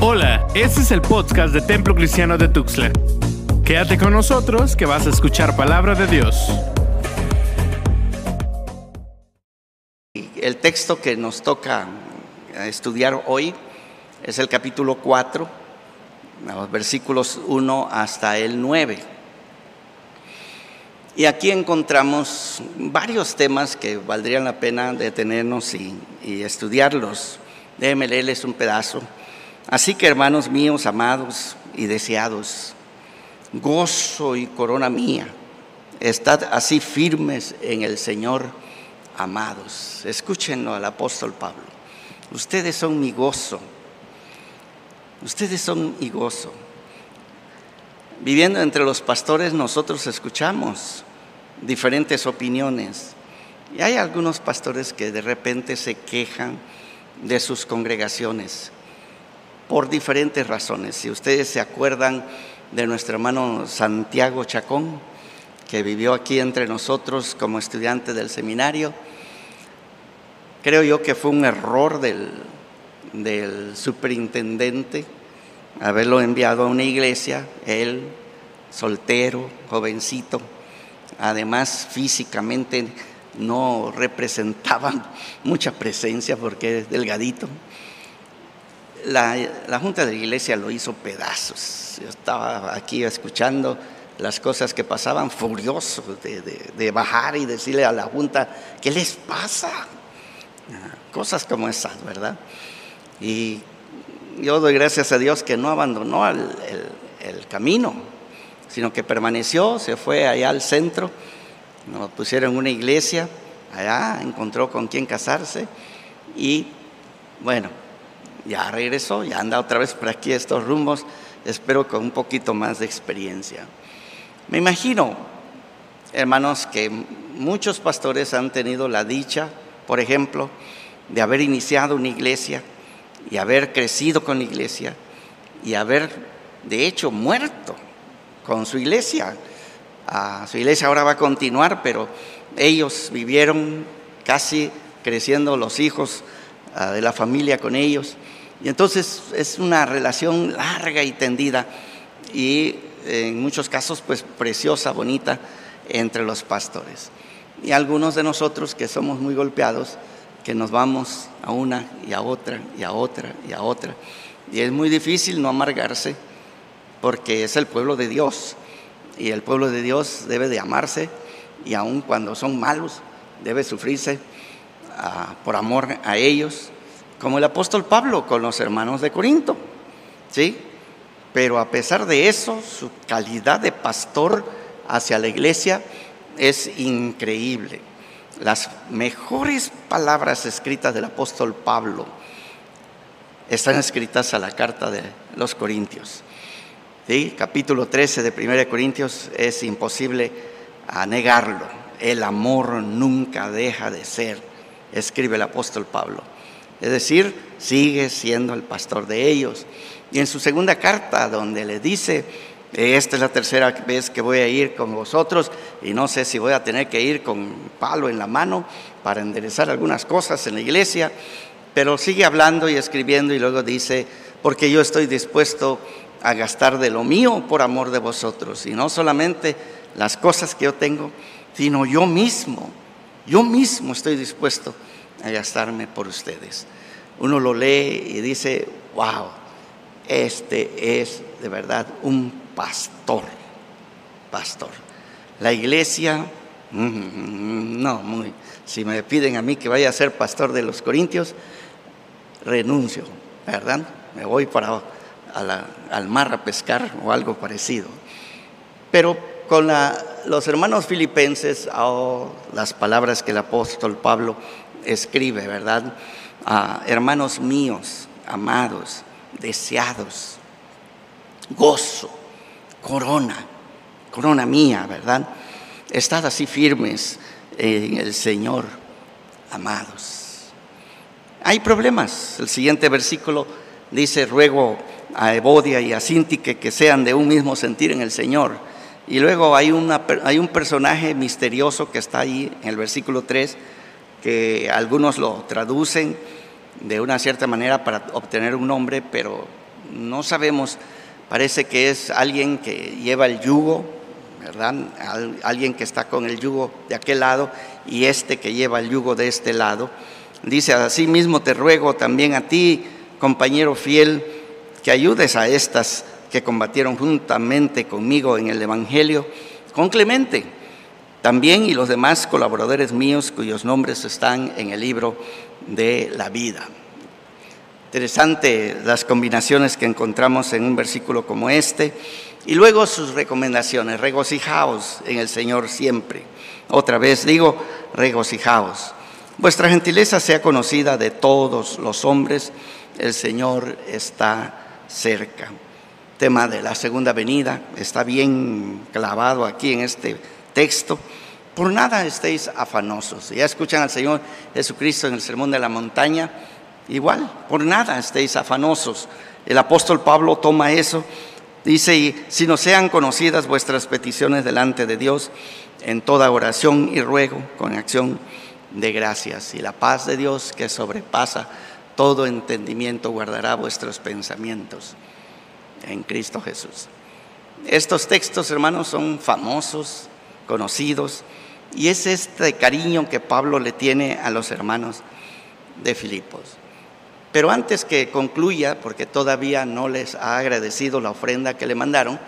Hola, este es el podcast de Templo Cristiano de Tuxtla. Quédate con nosotros que vas a escuchar palabra de Dios. El texto que nos toca estudiar hoy es el capítulo 4, los versículos 1 hasta el 9. Y aquí encontramos varios temas que valdrían la pena detenernos y, estudiarlos. Déjenme leerles un pedazo. Así que hermanos míos, amados y deseados, gozo y corona mía, estad así firmes en el Señor, amados. Escúchenlo al apóstol Pablo. Ustedes son mi gozo. Ustedes son mi gozo. Viviendo entre los pastores nosotros escuchamos diferentes opiniones. Y hay algunos pastores que de repente se quejan de sus congregaciones por diferentes razones. Si ustedes se acuerdan de nuestro hermano Santiago Chacón, que vivió aquí entre nosotros como estudiante del seminario, creo yo que fue un error del, del superintendente haberlo enviado a una iglesia, él soltero, jovencito, además físicamente no representaba mucha presencia porque es delgadito. La, Junta de la Iglesia lo hizo pedazos. Yo estaba aquí escuchando las cosas que pasaban, furioso de, bajar y decirle a la Junta, ¿qué les pasa? Cosas como esas, ¿verdad? Y yo doy gracias a Dios que no abandonó el, el, el camino, sino que permaneció, se fue allá al centro, nos pusieron una iglesia, allá encontró con quién casarse y bueno, ya regresó, ya anda otra vez por aquí estos rumbos, espero con un poquito más de experiencia. Me imagino, hermanos, que muchos pastores han tenido la dicha, por ejemplo, de haber iniciado una iglesia y haber crecido con la iglesia y haber, de hecho, muerto con su iglesia. Ah, su iglesia ahora va a continuar, pero ellos vivieron casi creciendo los hijos ah, de la familia con ellos. Y entonces es una relación larga y tendida y en muchos casos pues preciosa, bonita entre los pastores. Y algunos de nosotros que somos muy golpeados, que nos vamos a una y a otra y a otra y a otra. Y es muy difícil no amargarse porque es el pueblo de Dios y el pueblo de Dios debe de amarse y aun cuando son malos debe sufrirse uh, por amor a ellos, como el apóstol Pablo con los hermanos de Corinto, ¿sí? Pero a pesar de eso, su calidad de pastor hacia la iglesia es increíble. Las mejores palabras escritas del apóstol Pablo están escritas a la carta de los Corintios. ¿Sí? Capítulo 13 de 1 Corintios es imposible negarlo. El amor nunca deja de ser, escribe el apóstol Pablo. Es decir, sigue siendo el pastor de ellos. Y en su segunda carta, donde le dice, esta es la tercera vez que voy a ir con vosotros y no sé si voy a tener que ir con palo en la mano para enderezar algunas cosas en la iglesia, pero sigue hablando y escribiendo y luego dice, porque yo estoy dispuesto a gastar de lo mío por amor de vosotros y no solamente las cosas que yo tengo, sino yo mismo, yo mismo estoy dispuesto a gastarme por ustedes. Uno lo lee y dice, wow, este es de verdad un pastor, pastor. La iglesia, mm, no, muy, si me piden a mí que vaya a ser pastor de los Corintios, renuncio, ¿verdad? Me voy para al mar a pescar o algo parecido. Pero con los hermanos filipenses, oh, las palabras que el apóstol Pablo escribe, ¿verdad? Hermanos míos, amados, deseados, gozo, corona, corona mía, ¿verdad? Estad así firmes en el Señor, amados. Hay problemas. El siguiente versículo dice, ruego a Evodia y a Sintique que sean de un mismo sentir en el Señor. Y luego hay, una, hay un personaje misterioso que está ahí en el versículo 3, que algunos lo traducen de una cierta manera para obtener un nombre, pero no sabemos, parece que es alguien que lleva el yugo, ¿verdad? alguien que está con el yugo de aquel lado y este que lleva el yugo de este lado. Dice, así mismo te ruego también a ti, compañero fiel, que ayudes a estas que combatieron juntamente conmigo en el Evangelio, con Clemente también y los demás colaboradores míos cuyos nombres están en el libro de la vida. Interesante las combinaciones que encontramos en un versículo como este. Y luego sus recomendaciones, regocijaos en el Señor siempre. Otra vez digo, regocijaos. Vuestra gentileza sea conocida de todos los hombres, el Señor está cerca. Tema de la segunda venida está bien clavado aquí en este texto. Por nada estéis afanosos. Ya escuchan al Señor Jesucristo en el Sermón de la Montaña. Igual, por nada estéis afanosos. El apóstol Pablo toma eso. Dice, y si no sean conocidas vuestras peticiones delante de Dios, en toda oración y ruego, con acción de gracias. Y la paz de Dios que sobrepasa todo entendimiento guardará vuestros pensamientos en Cristo Jesús. Estos textos, hermanos, son famosos, conocidos, y es este cariño que Pablo le tiene a los hermanos de Filipos. Pero antes que concluya, porque todavía no les ha agradecido la ofrenda que le mandaron,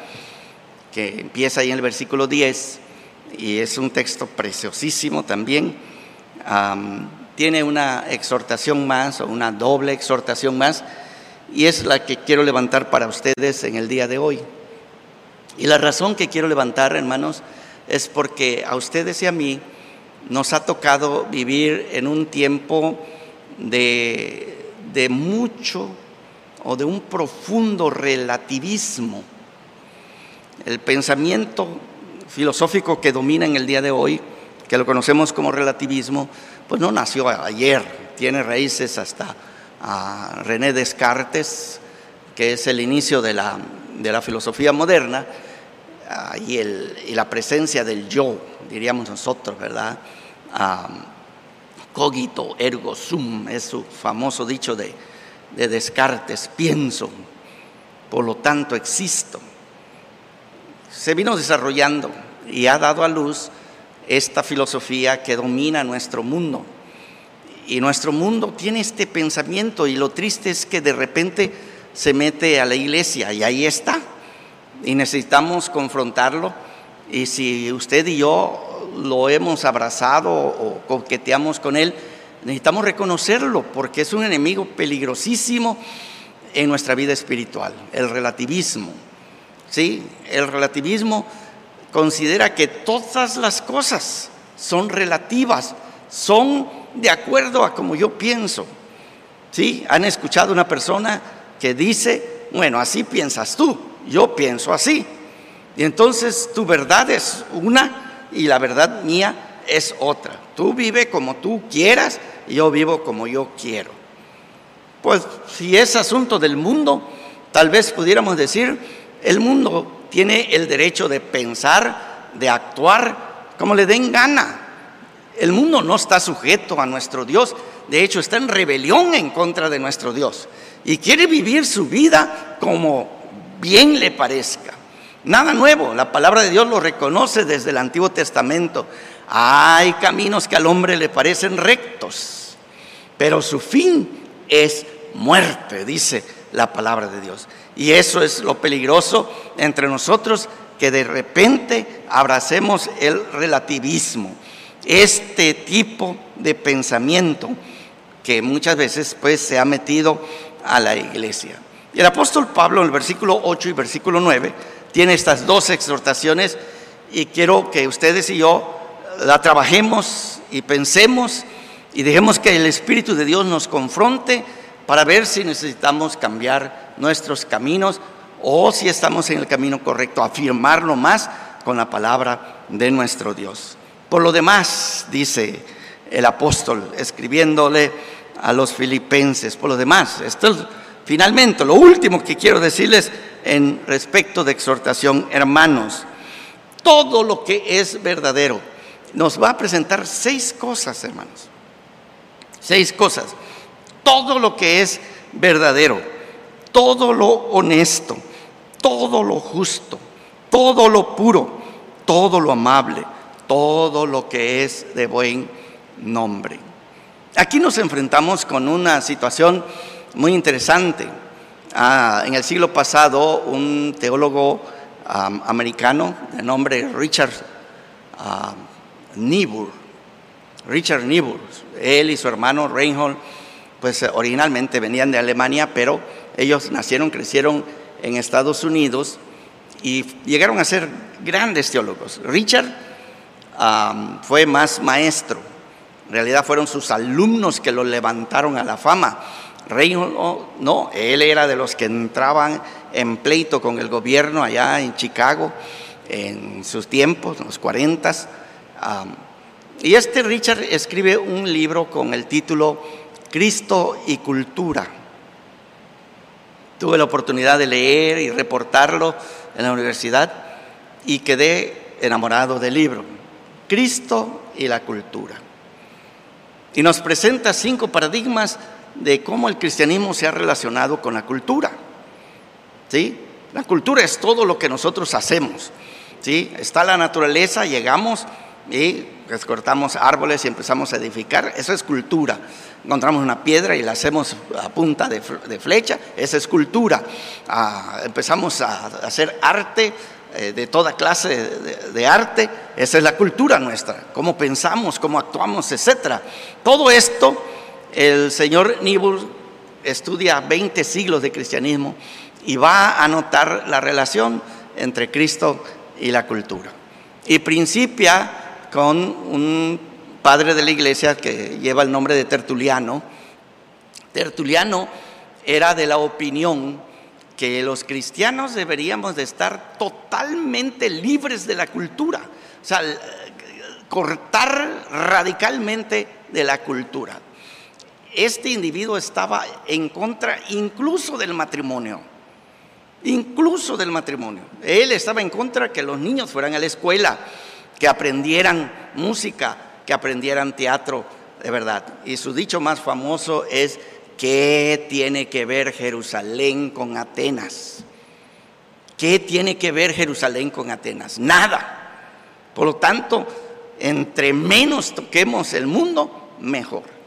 que empieza ahí en el versículo 10, y es un texto preciosísimo también, tiene una exhortación más o una doble exhortación más y es la que quiero levantar para ustedes en el día de hoy. Y la razón que quiero levantar, hermanos, es porque a ustedes y a mí nos ha tocado vivir en un tiempo de, de mucho o de un profundo relativismo. El pensamiento filosófico que domina en el día de hoy, que lo conocemos como relativismo, pues no nació ayer, tiene raíces hasta a René Descartes, que es el inicio de la, de la filosofía moderna, y, el, y, la presencia del yo, diríamos nosotros, ¿verdad? cogito ergo sum, es su famoso dicho de, de Descartes, pienso, por lo tanto existo. Se vino desarrollando y ha dado a luz esta filosofía que domina nuestro mundo. Y nuestro mundo tiene este pensamiento y lo triste es que de repente se mete a la iglesia y ahí está. Y necesitamos confrontarlo. Y si usted y yo lo hemos abrazado o coqueteamos con él, necesitamos reconocerlo porque es un enemigo peligrosísimo en nuestra vida espiritual, el relativismo. ¿Sí? El relativismo considera que todas las cosas son relativas, son de acuerdo a como yo pienso. ¿Sí? Han escuchado una persona que dice, bueno, así piensas tú, yo pienso así. Y entonces tu verdad es una y la verdad mía es otra. Tú vive como tú quieras y yo vivo como yo quiero. Pues si es asunto del mundo, tal vez pudiéramos decir, el mundo tiene el derecho de pensar, de actuar como le den gana. El mundo no está sujeto a nuestro Dios, de hecho está en rebelión en contra de nuestro Dios y quiere vivir su vida como bien le parezca. Nada nuevo, la palabra de Dios lo reconoce desde el Antiguo Testamento. Hay caminos que al hombre le parecen rectos, pero su fin es muerte, dice la palabra de Dios. Y eso es lo peligroso entre nosotros, que de repente abracemos el relativismo, este tipo de pensamiento que muchas veces pues se ha metido a la iglesia. Y el apóstol Pablo en el versículo 8 y versículo 9 tiene estas dos exhortaciones y quiero que ustedes y yo la trabajemos y pensemos y dejemos que el Espíritu de Dios nos confronte para ver si necesitamos cambiar nuestros caminos o si estamos en el camino correcto, afirmarlo más con la palabra de nuestro Dios. Por lo demás, dice el apóstol, escribiéndole a los filipenses, por lo demás, esto es finalmente lo último que quiero decirles en respecto de exhortación, hermanos, todo lo que es verdadero, nos va a presentar seis cosas, hermanos, seis cosas todo lo que es verdadero, todo lo honesto, todo lo justo, todo lo puro, todo lo amable, todo lo que es de buen nombre. Aquí nos enfrentamos con una situación muy interesante. Ah, en el siglo pasado, un teólogo americano de nombre Richard Niebuhr, Richard Niebuhr, él y su hermano Reinhold, pues originalmente venían de Alemania, pero ellos nacieron, crecieron en Estados Unidos y llegaron a ser grandes teólogos. Richard fue más maestro, en realidad fueron sus alumnos que lo levantaron a la fama. Reinhold no, él era de los que entraban en pleito con el gobierno allá en Chicago en sus tiempos, en los 40. y este Richard escribe un libro con el título Cristo y Cultura. Tuve la oportunidad de leer y reportarlo en la universidad y quedé enamorado del libro. Cristo y la cultura. Y nos presenta cinco paradigmas de cómo el cristianismo se ha relacionado con la cultura. ¿Sí? La cultura es todo lo que nosotros hacemos. ¿Sí? Está la naturaleza, llegamos y cortamos árboles y empezamos a edificar, eso es cultura. Encontramos una piedra y la hacemos a punta de, flecha, esa es cultura. Ah, empezamos a hacer arte, eh, de toda clase de, arte, esa es la cultura nuestra, cómo pensamos, cómo actuamos, etc. Todo esto, el señor Niebuhr estudia 20 siglos de cristianismo y va a notar la relación entre Cristo y la cultura. Y principia con un padre de la iglesia que lleva el nombre de Tertuliano. Tertuliano era de la opinión que los cristianos deberíamos de estar totalmente libres de la cultura, o sea, cortar radicalmente de la cultura. Este individuo estaba en contra incluso del matrimonio, incluso del matrimonio. Él estaba en contra que los niños fueran a la escuela, que aprendieran música, que aprendieran teatro de verdad. Y su dicho más famoso es, ¿qué tiene que ver Jerusalén con Atenas? ¿Qué tiene que ver Jerusalén con Atenas? Nada. Por lo tanto, entre menos toquemos el mundo, mejor.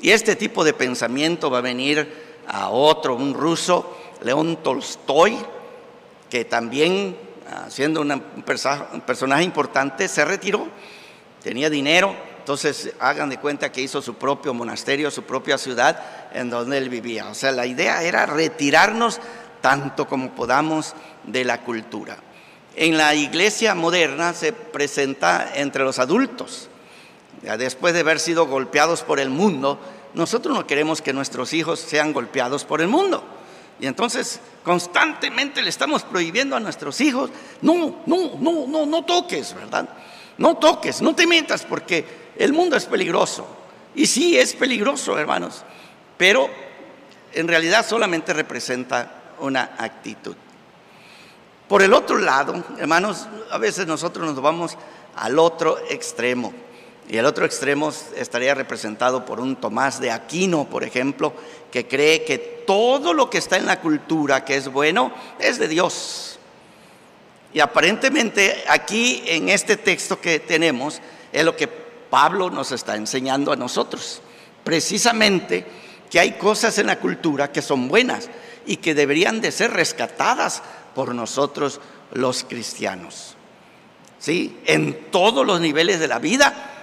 Y este tipo de pensamiento va a venir a otro, un ruso, León Tolstoy, que también Ah, siendo un personaje importante, se retiró, tenía dinero, entonces hagan de cuenta que hizo su propio monasterio, su propia ciudad en donde él vivía. O sea, la idea era retirarnos tanto como podamos de la cultura. En la iglesia moderna se presenta entre los adultos. Después de haber sido golpeados por el mundo, nosotros no queremos que nuestros hijos sean golpeados por el mundo. Y entonces constantemente le estamos prohibiendo a nuestros hijos, no, no, no, no, no toques, ¿verdad? No toques, no te metas porque el mundo es peligroso. Y sí, es peligroso, hermanos, pero en realidad solamente representa una actitud. Por el otro lado, hermanos, a veces nosotros nos vamos al otro extremo. Y el otro extremo estaría representado por un Tomás de Aquino, por ejemplo, que cree que todo lo que está en la cultura que es bueno es de Dios. Y aparentemente aquí en este texto que tenemos es lo que Pablo nos está enseñando a nosotros. Precisamente que hay cosas en la cultura que son buenas y que deberían de ser rescatadas por nosotros los cristianos. ¿Sí? En todos los niveles de la vida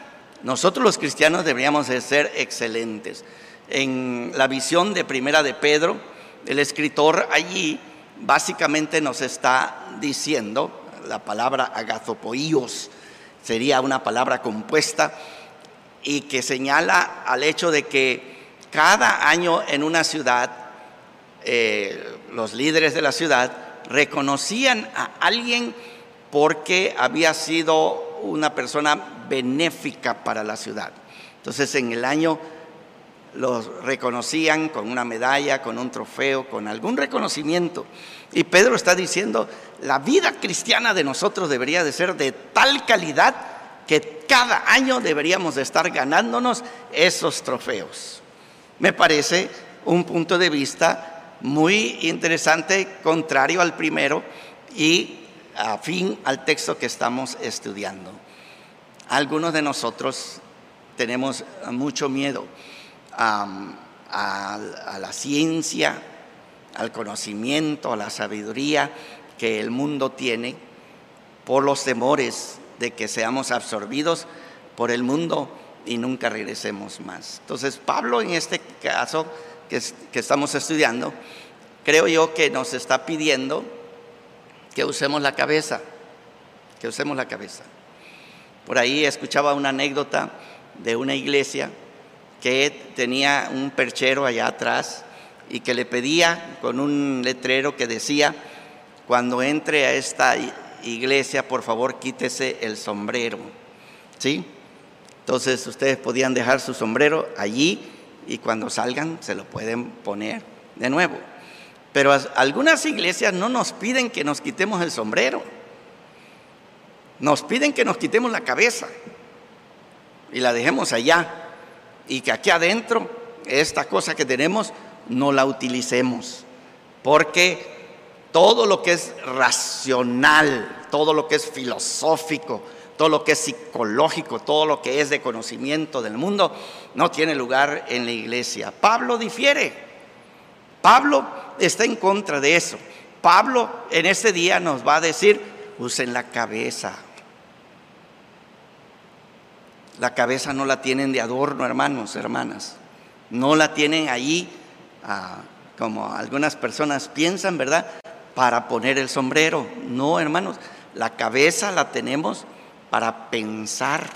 nosotros los cristianos deberíamos de ser excelentes. En la visión de Primera de Pedro, el escritor allí básicamente nos está diciendo, la palabra agazopoíos sería una palabra compuesta y que señala al hecho de que cada año en una ciudad, eh, los líderes de la ciudad reconocían a alguien porque había sido una persona benéfica para la ciudad. Entonces en el año los reconocían con una medalla, con un trofeo, con algún reconocimiento. Y Pedro está diciendo, la vida cristiana de nosotros debería de ser de tal calidad que cada año deberíamos de estar ganándonos esos trofeos. Me parece un punto de vista muy interesante, contrario al primero y afín al texto que estamos estudiando. Algunos de nosotros tenemos mucho miedo a, la ciencia, al conocimiento, a la sabiduría que el mundo tiene por los temores de que seamos absorbidos por el mundo y nunca regresemos más. Entonces Pablo en este caso que, que estamos estudiando, creo yo que nos está pidiendo que usemos la cabeza, que usemos la cabeza. Por ahí escuchaba una anécdota de una iglesia que tenía un perchero allá atrás y que le pedía con un letrero que decía, cuando entre a esta iglesia, por favor quítese el sombrero. ¿Sí? Entonces ustedes podían dejar su sombrero allí y cuando salgan se lo pueden poner de nuevo. Pero algunas iglesias no nos piden que nos quitemos el sombrero. Nos piden que nos quitemos la cabeza y la dejemos allá. Y que aquí adentro, esta cosa que tenemos, no la utilicemos. Porque todo lo que es racional, todo lo que es filosófico, todo lo que es psicológico, todo lo que es de conocimiento del mundo, no tiene lugar en la iglesia. Pablo difiere. Pablo está en contra de eso. Pablo en este día nos va a decir, usen la cabeza. La cabeza no la tienen de adorno, hermanos, hermanas. No la tienen ahí, ah, como algunas personas piensan, ¿verdad? Para poner el sombrero. No, hermanos, la cabeza la tenemos para pensar.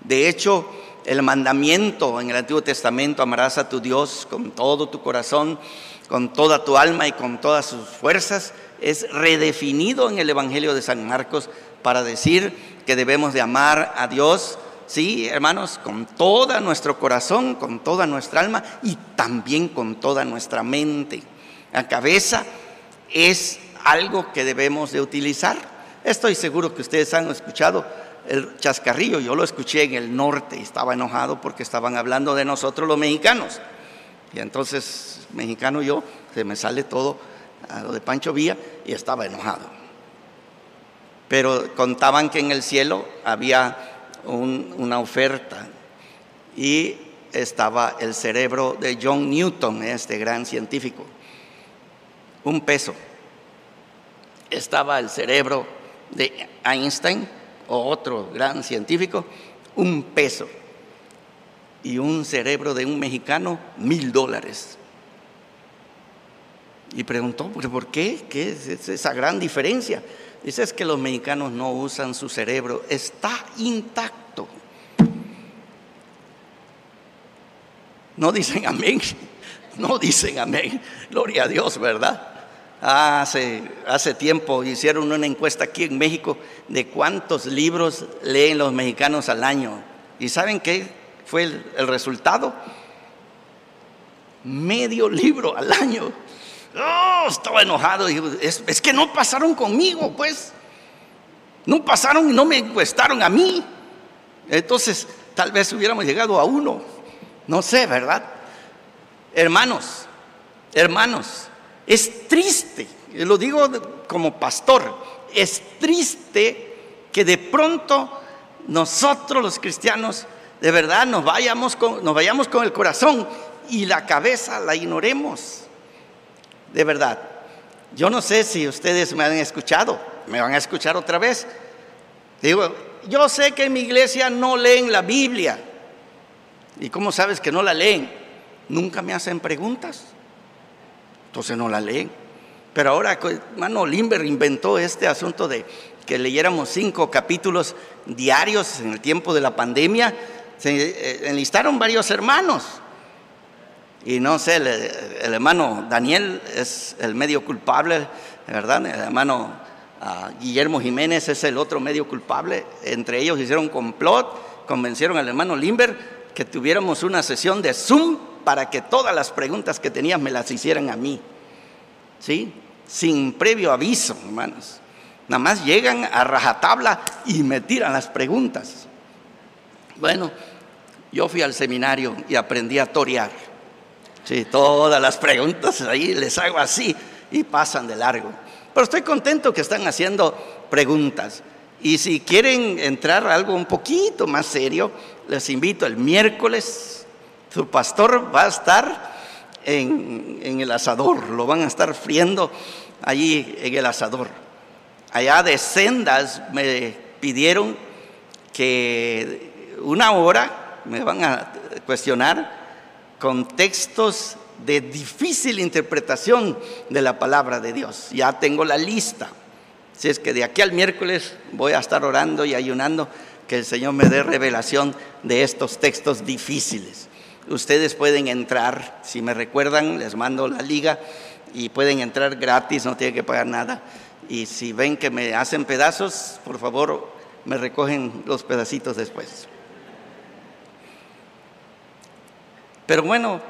De hecho, el mandamiento en el Antiguo Testamento, amarás a tu Dios con todo tu corazón, con toda tu alma y con todas sus fuerzas, es redefinido en el Evangelio de San Marcos para decir que debemos de amar a Dios, sí, hermanos, con todo nuestro corazón, con toda nuestra alma y también con toda nuestra mente. La cabeza es algo que debemos de utilizar. Estoy seguro que ustedes han escuchado el chascarrillo, yo lo escuché en el norte estaba enojado porque estaban hablando de nosotros los mexicanos. Y entonces, mexicano yo, se me sale todo a lo de Pancho Villa y estaba enojado. Pero contaban que en el cielo había una oferta y estaba el cerebro de John Newton, este gran científico, un peso. Estaba el cerebro de Einstein, otro gran científico, un peso. Y un cerebro de un mexicano, mil dólares. Y preguntó, ¿por qué? ¿Qué es esa gran diferencia? Dice, es que los mexicanos no usan su cerebro, está intacto. No dicen amén, no dicen amén, gloria a Dios, ¿verdad? Hace, hace tiempo hicieron una encuesta aquí en México de cuántos libros leen los mexicanos al año. ¿Y saben qué fue el, resultado? Medio libro al año. Oh, estaba enojado. Es, es que no pasaron conmigo, pues. No pasaron y no me encuestaron a mí. Entonces, tal vez hubiéramos llegado a uno. No sé, ¿verdad? Hermanos, hermanos, es triste, lo digo como pastor, es triste que de pronto nosotros los cristianos de verdad nos vayamos con, nos vayamos con el corazón y la cabeza la ignoremos. De verdad. Yo no sé si ustedes me han escuchado, me van a escuchar otra vez. Digo, yo sé que en mi iglesia no leen la Biblia. ¿Y cómo sabes que no la leen? Nunca me hacen preguntas entonces no la leen. Pero ahora, hermano Limber inventó este asunto de que leyéramos cinco capítulos diarios en el tiempo de la pandemia. Se eh, enlistaron varios hermanos. Y no sé, el, hermano Daniel es el medio culpable, ¿verdad? El hermano ah, Guillermo Jiménez es el otro medio culpable. Entre ellos hicieron complot, convencieron al hermano Limber que tuviéramos una sesión de Zoom para que todas las preguntas que tenías me las hicieran a mí. ¿Sí? Sin previo aviso, hermanos. Nada más llegan a rajatabla y me tiran las preguntas. Bueno, yo fui al seminario y aprendí a torear. Sí, todas las preguntas ahí les hago así y pasan de largo. Pero estoy contento que están haciendo preguntas. Y si quieren entrar a algo un poquito más serio, les invito el miércoles. Su pastor va a estar en, en el asador, lo van a estar friendo allí en el asador. Allá de sendas me pidieron que una hora me van a cuestionar con textos de difícil interpretación de la palabra de Dios. Ya tengo la lista. Si es que de aquí al miércoles voy a estar orando y ayunando que el Señor me dé revelación de estos textos difíciles. Ustedes pueden entrar, si me recuerdan, les mando la liga y pueden entrar gratis, no tienen que pagar nada. Y si ven que me hacen pedazos, por favor, me recogen los pedacitos después. Pero bueno,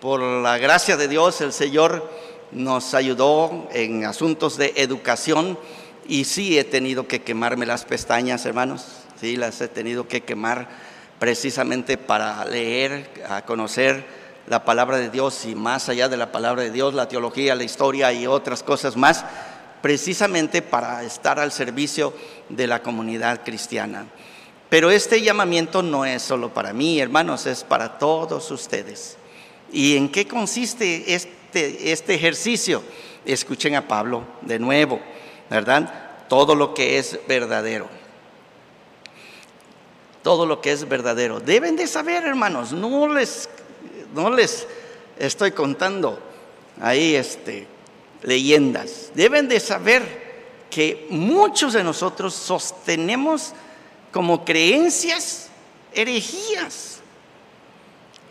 por la gracia de Dios, el Señor nos ayudó en asuntos de educación y sí he tenido que quemarme las pestañas, hermanos, sí las he tenido que quemar precisamente para leer, a conocer la palabra de Dios y más allá de la palabra de Dios, la teología, la historia y otras cosas más, precisamente para estar al servicio de la comunidad cristiana. Pero este llamamiento no es solo para mí, hermanos, es para todos ustedes. ¿Y en qué consiste este, este ejercicio? Escuchen a Pablo de nuevo, ¿verdad? Todo lo que es verdadero. Todo lo que es verdadero. Deben de saber, hermanos, no les, no les estoy contando ahí este, leyendas. Deben de saber que muchos de nosotros sostenemos como creencias herejías.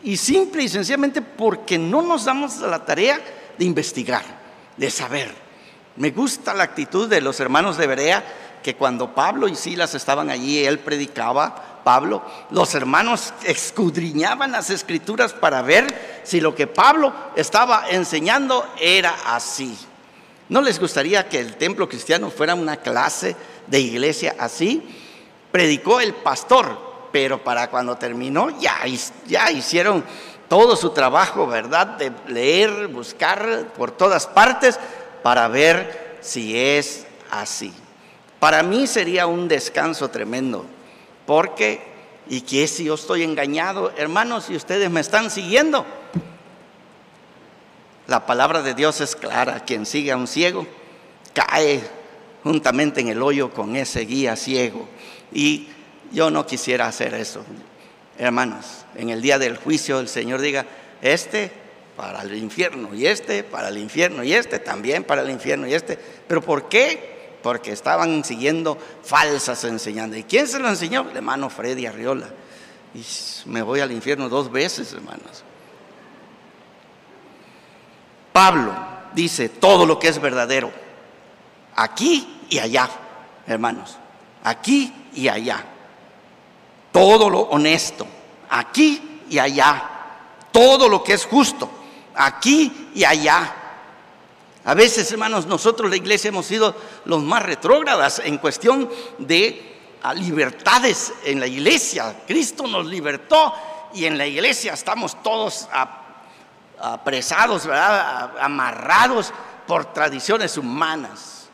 Y simple y sencillamente porque no nos damos la tarea de investigar, de saber. Me gusta la actitud de los hermanos de Berea, que cuando Pablo y Silas estaban allí, él predicaba, Pablo, los hermanos escudriñaban las escrituras para ver si lo que Pablo estaba enseñando era así. ¿No les gustaría que el templo cristiano fuera una clase de iglesia así? Predicó el pastor, pero para cuando terminó ya, hicieron todo su trabajo, ¿verdad? De leer, buscar por todas partes para ver si es así. Para mí sería un descanso tremendo, porque, ¿y qué si yo estoy engañado? Hermanos, si ustedes me están siguiendo, la palabra de Dios es clara. Quien sigue a un ciego cae juntamente en el hoyo con ese guía ciego. Y yo no quisiera hacer eso. Hermanos, en el día del juicio el Señor diga, este para el infierno y este para el infierno y este también para el infierno y este. ¿Pero por qué? Porque estaban siguiendo falsas enseñanzas. ¿Y quién se lo enseñó? El hermano Freddy Arriola. Y me voy al infierno dos veces, hermanos. Pablo dice todo lo que es verdadero, aquí y allá, hermanos, aquí y allá. Todo lo honesto, aquí y allá. Todo lo que es justo, aquí y allá. A veces, hermanos, nosotros la iglesia hemos sido los más retrógradas en cuestión de libertades en la iglesia. Cristo nos libertó y en la iglesia estamos todos apresados, ¿verdad? amarrados por tradiciones humanas,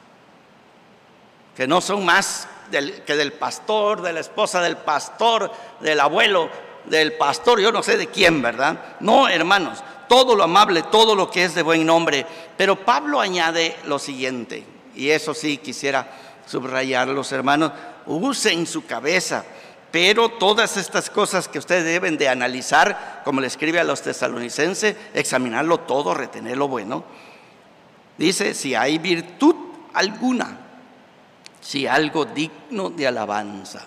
que no son más que del pastor, de la esposa del pastor, del abuelo del pastor, yo no sé de quién, ¿verdad? No, hermanos, todo lo amable, todo lo que es de buen nombre. Pero Pablo añade lo siguiente, y eso sí quisiera subrayarlos, hermanos, usen su cabeza pero todas estas cosas que ustedes deben de analizar, como le escribe a los tesalonicenses, examinarlo todo, retener lo bueno. Dice, si hay virtud alguna, si algo digno de alabanza,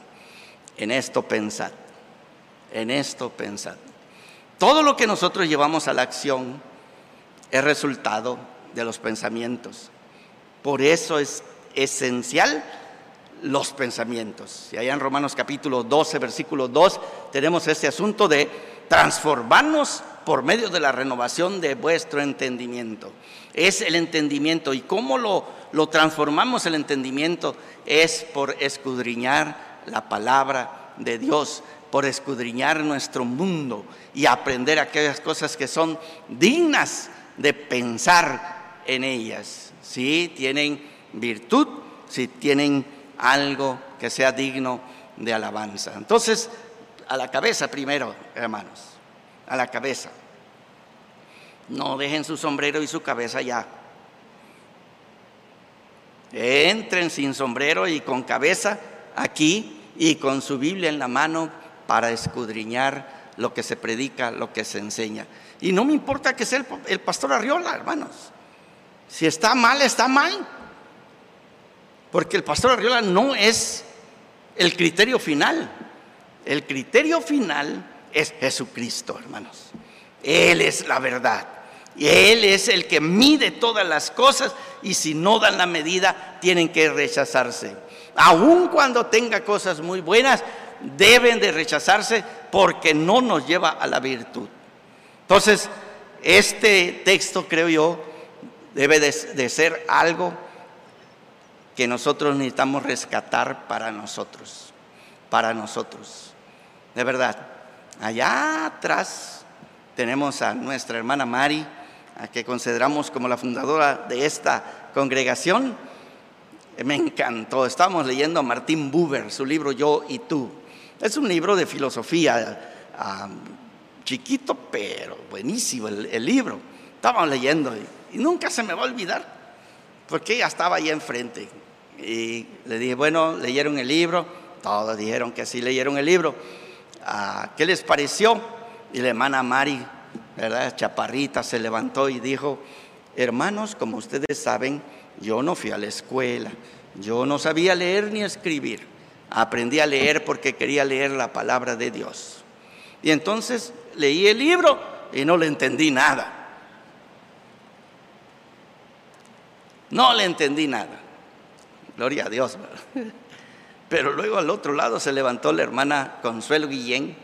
en esto pensad, en esto pensad. Todo lo que nosotros llevamos a la acción es resultado de los pensamientos. Por eso es esencial los pensamientos. Y allá en Romanos capítulo 12, versículo 2, tenemos este asunto de transformarnos por medio de la renovación de vuestro entendimiento. Es el entendimiento. ¿Y cómo lo, lo transformamos el entendimiento? Es por escudriñar la palabra de Dios, por escudriñar nuestro mundo y aprender aquellas cosas que son dignas de pensar en ellas. Si tienen virtud, si tienen algo que sea digno de alabanza. Entonces, a la cabeza primero, hermanos, a la cabeza. No dejen su sombrero y su cabeza ya. Entren sin sombrero y con cabeza aquí y con su Biblia en la mano para escudriñar lo que se predica, lo que se enseña. Y no me importa que sea el, pastor Arriola, hermanos. Si está mal, está mal. Porque el pastor Arriola no es el criterio final. El criterio final es Jesucristo, hermanos. Él es la verdad. Y Él es el que mide todas las cosas y si no dan la medida, tienen que rechazarse. Aun cuando tenga cosas muy buenas, deben de rechazarse porque no nos lleva a la virtud. Entonces, este texto, creo yo, debe de, de ser algo que nosotros necesitamos rescatar para nosotros, para nosotros. De verdad, allá atrás tenemos a nuestra hermana Mari, a que consideramos como la fundadora de esta congregación. Me encantó. Estábamos leyendo a Martín Buber, su libro Yo y tú. Es un libro de filosofía ah, chiquito, pero buenísimo el, libro. Estábamos leyendo y, nunca se me va a olvidar, porque ella estaba ahí enfrente. Y le dije, bueno, leyeron el libro. Todos dijeron que sí leyeron el libro. ¿Qué les pareció? Y la hermana Mari ¿verdad? Chaparrita se levantó y dijo, hermanos, como ustedes saben, yo no fui a la escuela, yo no sabía leer ni escribir, aprendí a leer porque quería leer la palabra de Dios. Y entonces leí el libro y no le entendí nada. No le entendí nada. Gloria a Dios. Pero luego al otro lado se levantó la hermana Consuelo Guillén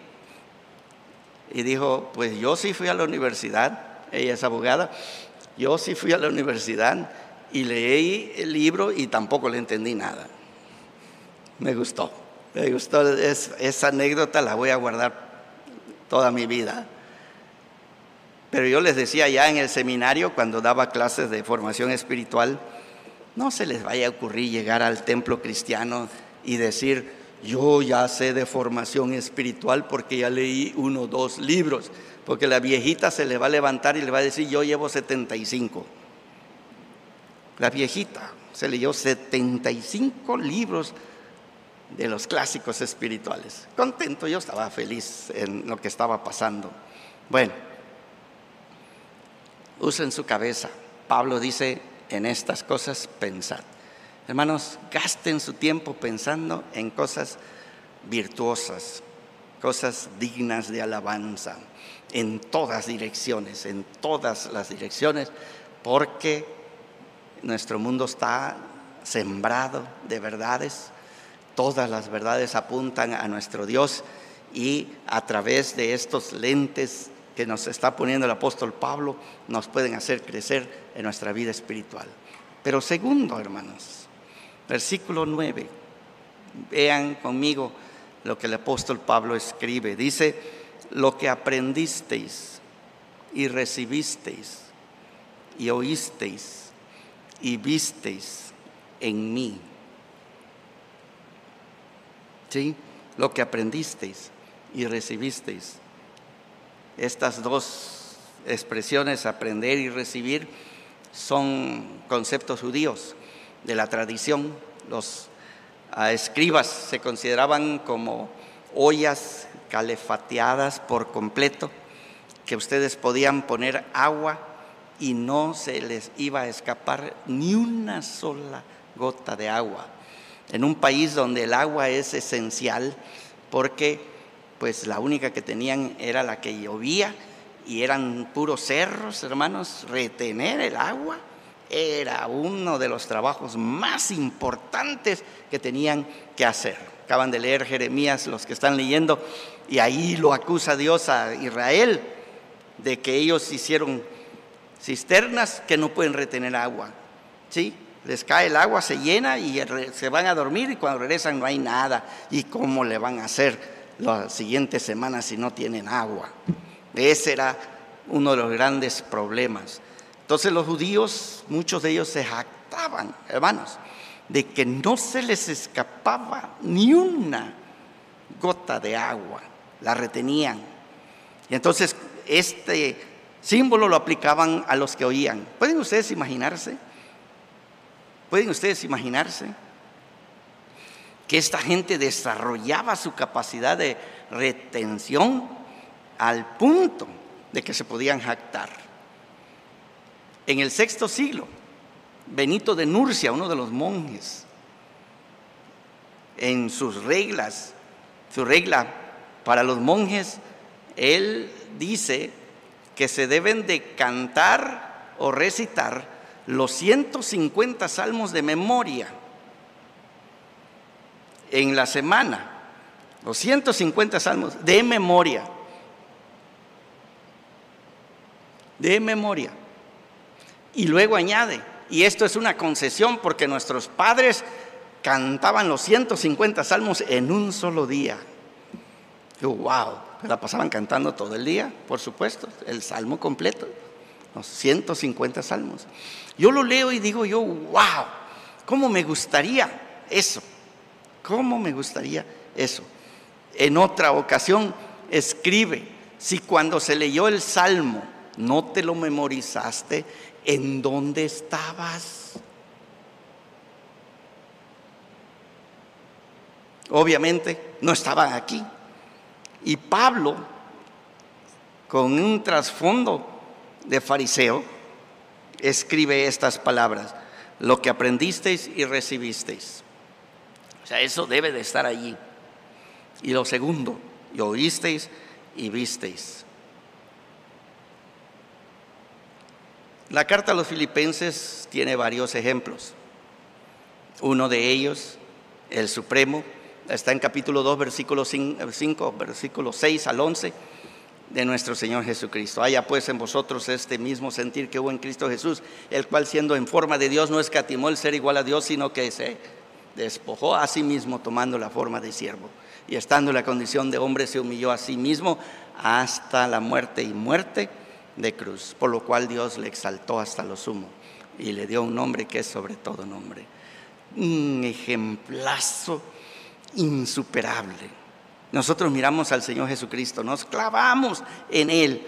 y dijo, pues yo sí fui a la universidad, ella es abogada, yo sí fui a la universidad y leí el libro y tampoco le entendí nada. Me gustó, me gustó esa anécdota, la voy a guardar toda mi vida. Pero yo les decía ya en el seminario, cuando daba clases de formación espiritual, no se les vaya a ocurrir llegar al templo cristiano y decir, yo ya sé de formación espiritual porque ya leí uno o dos libros, porque la viejita se le va a levantar y le va a decir, yo llevo 75. La viejita se leyó 75 libros de los clásicos espirituales. Contento, yo estaba feliz en lo que estaba pasando. Bueno, usen su cabeza. Pablo dice, en estas cosas pensad. Hermanos, gasten su tiempo pensando en cosas virtuosas, cosas dignas de alabanza, en todas direcciones, en todas las direcciones, porque nuestro mundo está sembrado de verdades, todas las verdades apuntan a nuestro Dios y a través de estos lentes que nos está poniendo el apóstol Pablo, nos pueden hacer crecer en nuestra vida espiritual. Pero segundo, hermanos, Versículo 9. Vean conmigo lo que el apóstol Pablo escribe. Dice, lo que aprendisteis y recibisteis y oísteis y visteis en mí. ¿Sí? Lo que aprendisteis y recibisteis. Estas dos expresiones, aprender y recibir, son conceptos judíos de la tradición. Los escribas se consideraban como ollas calefateadas por completo, que ustedes podían poner agua y no se les iba a escapar ni una sola gota de agua. En un país donde el agua es esencial, porque pues la única que tenían era la que llovía y eran puros cerros, hermanos, retener el agua era uno de los trabajos más importantes que tenían que hacer. Acaban de leer Jeremías los que están leyendo y ahí lo acusa Dios a Israel de que ellos hicieron cisternas que no pueden retener agua. ¿Sí? Les cae el agua, se llena y se van a dormir y cuando regresan no hay nada. ¿Y cómo le van a hacer? la siguiente semana si no tienen agua. Ese era uno de los grandes problemas. Entonces los judíos, muchos de ellos se jactaban, hermanos, de que no se les escapaba ni una gota de agua, la retenían. Y entonces este símbolo lo aplicaban a los que oían. ¿Pueden ustedes imaginarse? ¿Pueden ustedes imaginarse que esta gente desarrollaba su capacidad de retención al punto de que se podían jactar? En el sexto siglo, Benito de Nurcia, uno de los monjes, en sus reglas, su regla para los monjes, él dice que se deben de cantar o recitar los 150 salmos de memoria en la semana, los 150 salmos de memoria, de memoria. Y luego añade, y esto es una concesión porque nuestros padres cantaban los 150 salmos en un solo día. Yo, wow, la pasaban cantando todo el día, por supuesto, el salmo completo, los 150 salmos. Yo lo leo y digo yo, wow, ¿cómo me gustaría eso? ¿Cómo me gustaría eso? En otra ocasión escribe, si cuando se leyó el salmo no te lo memorizaste, ¿en dónde estabas? Obviamente no estaban aquí. Y Pablo, con un trasfondo de fariseo, escribe estas palabras, lo que aprendisteis y recibisteis. O sea, eso debe de estar allí. Y lo segundo, y oísteis y visteis. La carta a los filipenses tiene varios ejemplos. Uno de ellos, el supremo, está en capítulo 2, versículo 5, versículo 6 al 11 de nuestro Señor Jesucristo. Haya pues en vosotros este mismo sentir que hubo en Cristo Jesús, el cual siendo en forma de Dios no escatimó el ser igual a Dios, sino que se despojó a sí mismo tomando la forma de siervo. Y estando en la condición de hombre se humilló a sí mismo hasta la muerte y muerte de cruz, por lo cual Dios le exaltó hasta lo sumo y le dio un nombre que es sobre todo nombre. Un ejemplazo insuperable. Nosotros miramos al Señor Jesucristo, nos clavamos en Él,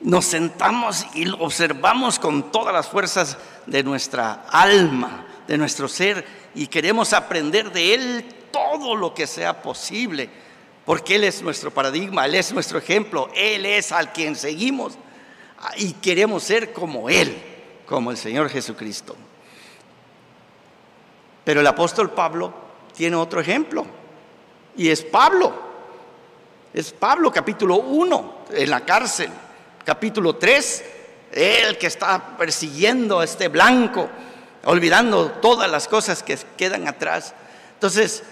nos sentamos y observamos con todas las fuerzas de nuestra alma, de nuestro ser, y queremos aprender de Él todo lo que sea posible, porque Él es nuestro paradigma, Él es nuestro ejemplo, Él es al quien seguimos y queremos ser como Él, como el Señor Jesucristo. Pero el apóstol Pablo tiene otro ejemplo, y es Pablo. Es Pablo capítulo 1 en la cárcel, capítulo 3, el que está persiguiendo a este blanco, olvidando todas las cosas que quedan atrás. Entonces,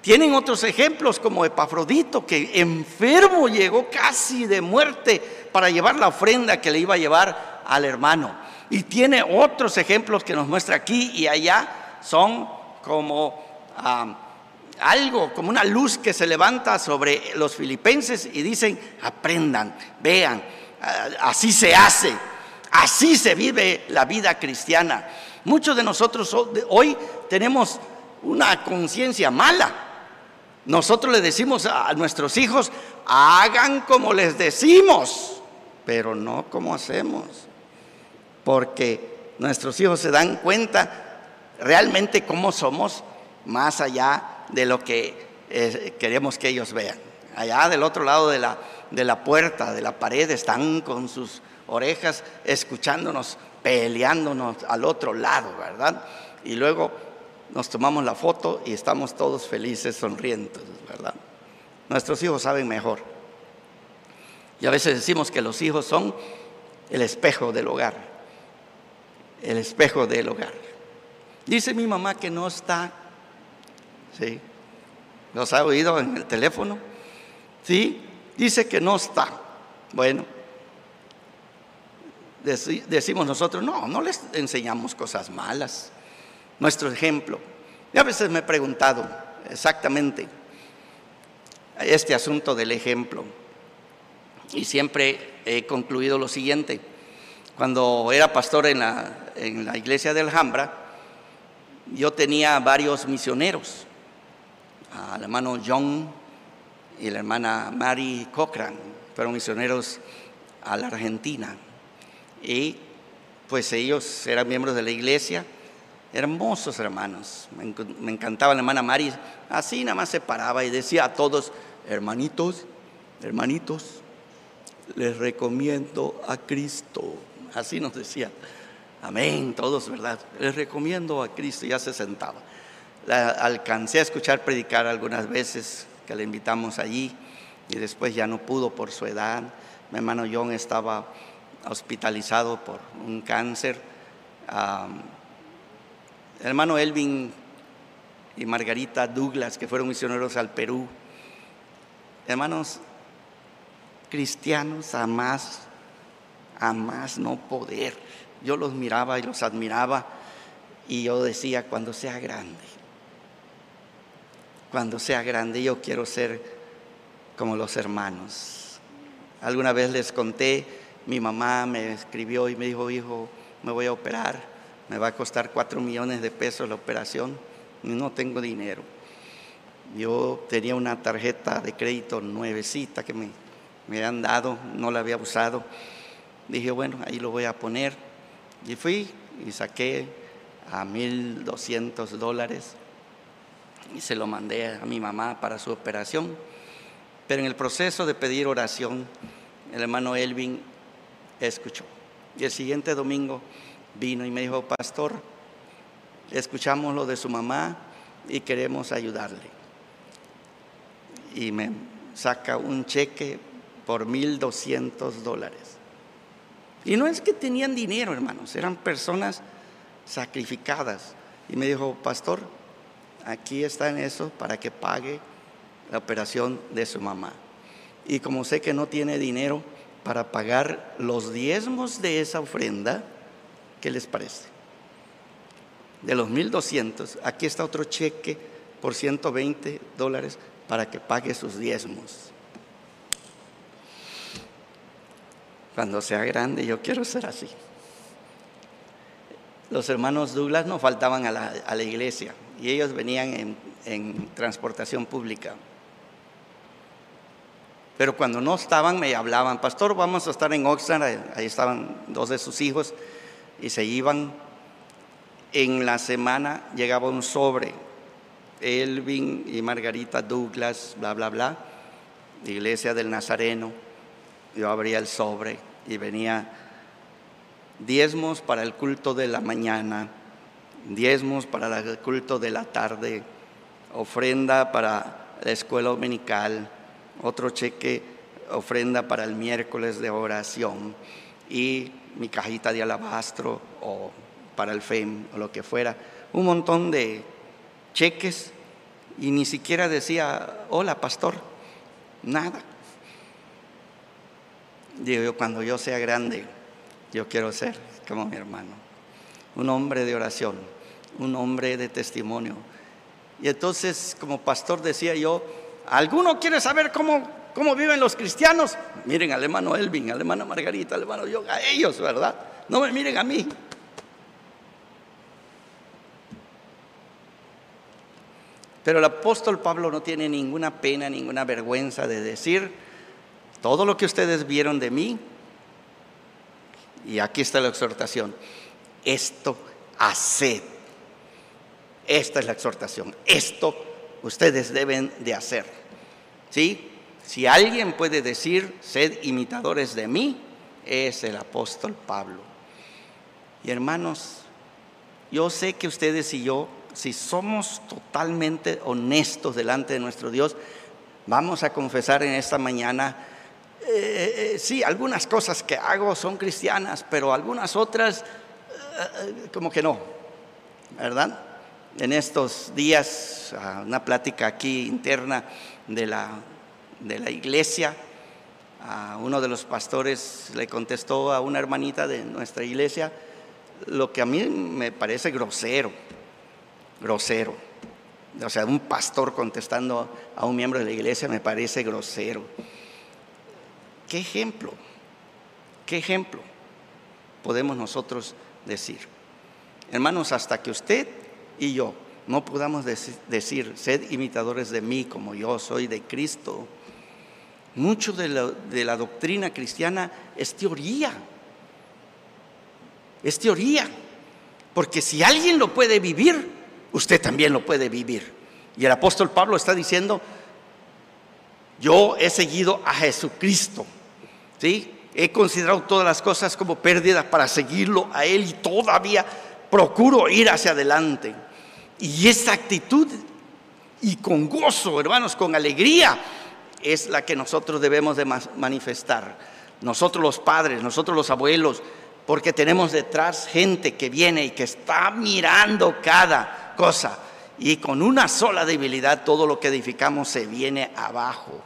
tienen otros ejemplos como Epafrodito, que enfermo llegó casi de muerte para llevar la ofrenda que le iba a llevar al hermano. Y tiene otros ejemplos que nos muestra aquí y allá, son como ah, algo, como una luz que se levanta sobre los filipenses y dicen, aprendan, vean, ah, así se hace, así se vive la vida cristiana. Muchos de nosotros hoy tenemos una conciencia mala nosotros le decimos a nuestros hijos, hagan como les decimos, pero no como hacemos. Porque nuestros hijos se dan cuenta realmente cómo somos más allá de lo que eh, queremos que ellos vean. Allá del otro lado de la, de la puerta, de la pared, están con sus orejas escuchándonos, peleándonos al otro lado, ¿verdad? Y luego nos tomamos la foto y estamos todos felices, sonrientes, ¿verdad? Nuestros hijos saben mejor. Y a veces decimos que los hijos son el espejo del hogar, el espejo del hogar. Dice mi mamá que no está, ¿sí? ¿Los ha oído en el teléfono? ¿Sí? Dice que no está. Bueno, decimos nosotros, no, no les enseñamos cosas malas nuestro ejemplo. Y a veces me he preguntado exactamente, este asunto del ejemplo. Y siempre he concluido lo siguiente. Cuando era pastor en la, en la iglesia de Alhambra, yo tenía varios misioneros, al hermano John y la hermana Mary Cochran, fueron misioneros a la Argentina. Y pues ellos eran miembros de la iglesia, hermosos hermanos. Me encantaba la hermana Mari, así nada más se paraba y decía a todos, hermanitos, hermanitos, les recomiendo a Cristo. Así nos decía. Amén, todos, ¿verdad? Les recomiendo a Cristo, ya se sentaba. Alcancé a escuchar predicar algunas veces que le invitamos allí y después ya no pudo por su edad. Mi hermano John estaba hospitalizado por un cáncer. Hermano Elvin y Margarita Douglas, que fueron misioneros al Perú. Hermanos cristianos, a más, a más no poder yo los miraba y los admiraba y yo decía, cuando sea grande, cuando sea grande yo quiero ser como los hermanos. Alguna vez les conté, mi mamá me escribió y me dijo, hijo, me voy a operar, me va a costar cuatro millones de pesos la operación y no tengo dinero. Yo tenía una tarjeta de crédito nuevecita que me, me han dado, no la había usado. Dije, bueno, ahí lo voy a poner y fui y saqué a 1.200 dólares y se lo mandé a mi mamá para su operación. Pero en el proceso de pedir oración, el hermano Elvin escuchó. Y el siguiente domingo vino y me dijo, pastor, escuchamos lo de su mamá y queremos ayudarle. Y me saca un cheque por 1.200 dólares. Y no es que tenían dinero, hermanos, eran personas sacrificadas. Y me dijo, pastor, aquí está en eso para que pague la operación de su mamá. Y como sé que no tiene dinero para pagar los diezmos de esa ofrenda, ¿qué les parece? De los 1200, aquí está otro cheque por 120 dólares para que pague sus diezmos. Cuando sea grande, yo quiero ser así. Los hermanos Douglas no faltaban a la, iglesia y ellos venían en, transportación pública. Pero cuando no estaban, me hablaban, pastor, vamos a estar en Oxnard, ahí estaban dos de sus hijos, y se iban. En la semana llegaba un sobre, Elvin y Margarita Douglas, bla, bla, bla, iglesia del Nazareno yo abría el sobre y venía diezmos para el culto de la mañana, diezmos para el culto de la tarde, ofrenda para la escuela dominical, otro cheque, ofrenda para el miércoles de oración y mi cajita de alabastro o para el FEM o lo que fuera. Un montón de cheques y ni siquiera decía, hola pastor, nada. Digo yo, cuando yo sea grande, yo quiero ser como mi hermano. Un hombre de oración, un hombre de testimonio. Y entonces, como pastor decía yo, ¿alguno quiere saber cómo, cómo viven los cristianos? Miren al hermano Elvin, al hermano Margarita, al hermano yo, a ellos, ¿verdad? No me miren a mí. Pero el apóstol Pablo no tiene ninguna pena, ninguna vergüenza de decir, todo lo que ustedes vieron de mí, y aquí está la exhortación, esto haced. Esta es la exhortación. Esto ustedes deben de hacer. ¿Sí? Si alguien puede decir, sed imitadores de mí, es el apóstol Pablo. Y hermanos, yo sé que ustedes y yo, si somos totalmente honestos delante de nuestro Dios, vamos a confesar en esta mañana eh, eh, sí, algunas cosas que hago son cristianas, pero algunas otras eh, como que no, ¿verdad? En estos días, una plática aquí interna de la, de la iglesia, a uno de los pastores le contestó a una hermanita de nuestra iglesia lo que a mí me parece grosero, grosero. O sea, un pastor contestando a un miembro de la iglesia me parece grosero. ¿Qué ejemplo? ¿Qué ejemplo podemos nosotros decir? Hermanos, hasta que usted y yo no podamos decir, sed imitadores de mí como yo soy de Cristo, mucho de la, de la doctrina cristiana es teoría. Es teoría. Porque si alguien lo puede vivir, usted también lo puede vivir. Y el apóstol Pablo está diciendo, yo he seguido a Jesucristo. ¿Sí? He considerado todas las cosas como pérdidas para seguirlo a Él y todavía procuro ir hacia adelante. Y esa actitud y con gozo, hermanos, con alegría, es la que nosotros debemos de manifestar. Nosotros los padres, nosotros los abuelos, porque tenemos detrás gente que viene y que está mirando cada cosa. Y con una sola debilidad todo lo que edificamos se viene abajo.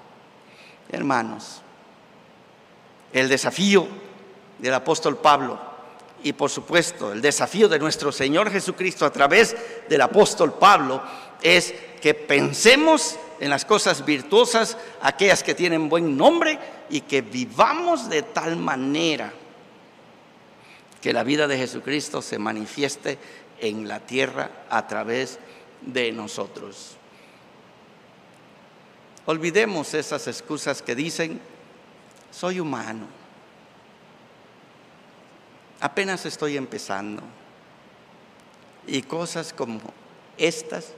Hermanos, el desafío del apóstol Pablo y por supuesto el desafío de nuestro Señor Jesucristo a través del apóstol Pablo es que pensemos en las cosas virtuosas, aquellas que tienen buen nombre y que vivamos de tal manera que la vida de Jesucristo se manifieste en la tierra a través de nosotros. Olvidemos esas excusas que dicen, soy humano, apenas estoy empezando. Y cosas como estas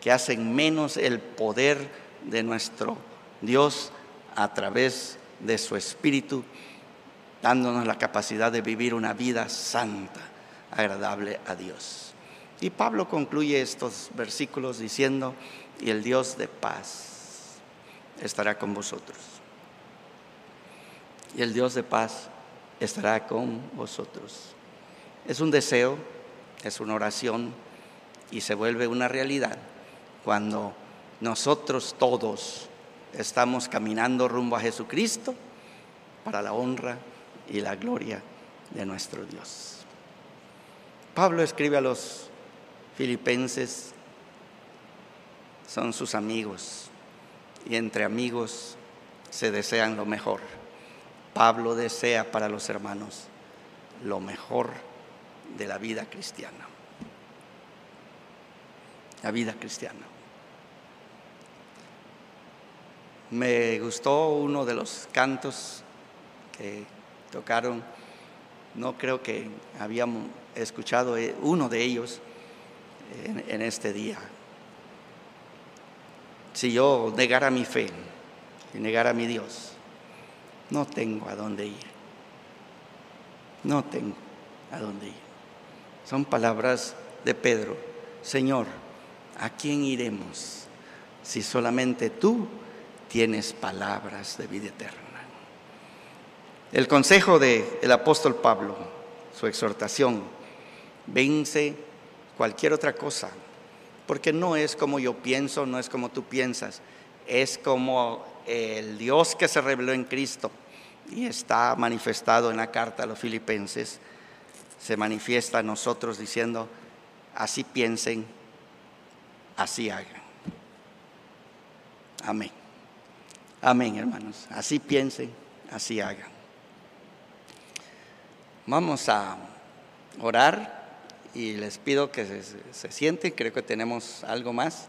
que hacen menos el poder de nuestro Dios a través de su Espíritu dándonos la capacidad de vivir una vida santa, agradable a Dios. Y Pablo concluye estos versículos diciendo, y el Dios de paz estará con vosotros. Y el Dios de paz estará con vosotros. Es un deseo, es una oración y se vuelve una realidad cuando nosotros todos estamos caminando rumbo a Jesucristo para la honra y la gloria de nuestro Dios. Pablo escribe a los filipenses, son sus amigos, y entre amigos se desean lo mejor. Pablo desea para los hermanos lo mejor de la vida cristiana. La vida cristiana. Me gustó uno de los cantos que tocaron, no creo que habíamos escuchado eh, uno de ellos en, este día. Si yo negara mi fe y negara a mi Dios, no tengo a dónde ir. No tengo a dónde ir. Son palabras de Pedro. Señor, ¿a quién iremos si solamente tú tienes palabras de vida eterna? El consejo del apóstol Pablo, su exhortación, vence cualquier otra cosa, porque no es como yo pienso, no es como tú piensas, es como el Dios que se reveló en Cristo y está manifestado en la carta a los filipenses, se manifiesta a nosotros diciendo, así piensen, así hagan. Amén. Amén, hermanos. Así piensen, así hagan. Vamos a orar y les pido que se, sienten. Creo que tenemos algo más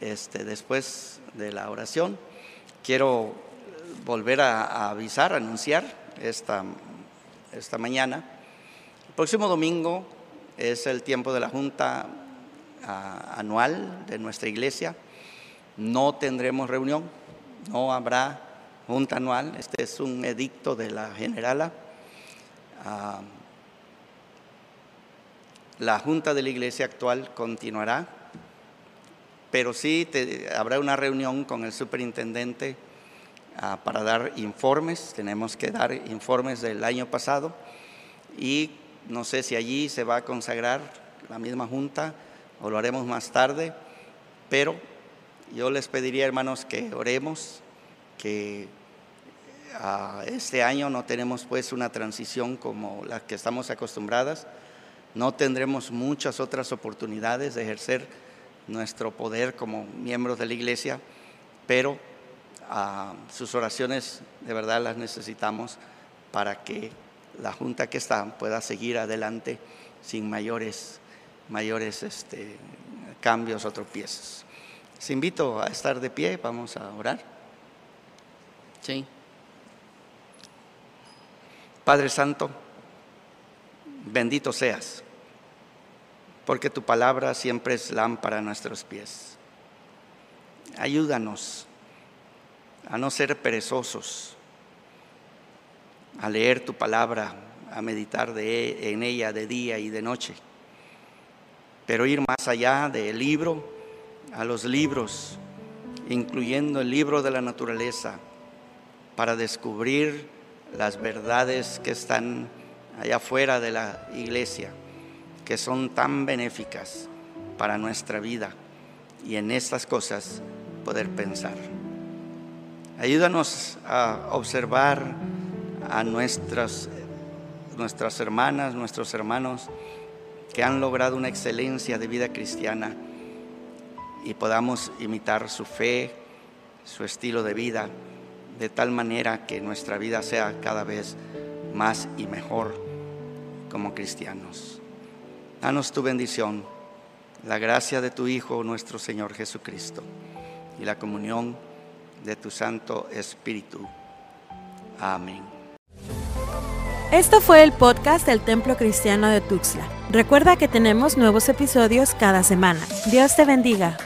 este, después de la oración. Quiero volver a, avisar, a anunciar esta, esta mañana. El próximo domingo es el tiempo de la Junta anual de nuestra iglesia. No tendremos reunión, no habrá Junta anual. Este es un edicto de la Generala Ah, la junta de la iglesia actual continuará, pero sí habrá una reunión con el superintendente ah, para dar informes. Tenemos que dar informes del año pasado y no sé si allí se va a consagrar la misma junta o lo haremos más tarde, pero yo les pediría, hermanos, que oremos, que este año no tenemos pues una transición como la que estamos acostumbradas, no tendremos muchas otras oportunidades de ejercer nuestro poder como miembros de la iglesia, pero ah, sus oraciones de verdad las necesitamos para que la junta que está pueda seguir adelante sin mayores, mayores este, cambios o tropiezos. Les invito a estar de pie, vamos a orar. Sí. Padre Santo, bendito seas, porque tu palabra siempre es lámpara a nuestros pies. Ayúdanos a no ser perezosos, a leer tu palabra, a meditar de, en ella de día y de noche, pero ir más allá del libro a los libros, incluyendo el libro de la naturaleza, para descubrir las verdades que están allá afuera de la iglesia, que son tan benéficas para nuestra vida y en estas cosas poder pensar. Ayúdanos a observar a nuestras, nuestras hermanas, nuestros hermanos que han logrado una excelencia de vida cristiana y podamos imitar su fe, su estilo de vida, de tal manera que nuestra vida sea cada vez más y mejor como cristianos. Danos tu bendición, la gracia de tu Hijo, nuestro Señor Jesucristo, y la comunión de tu Santo Espíritu. Amén. Esto fue el podcast del Templo Cristiano de Tuxtla. Recuerda que tenemos nuevos episodios cada semana. Dios te bendiga.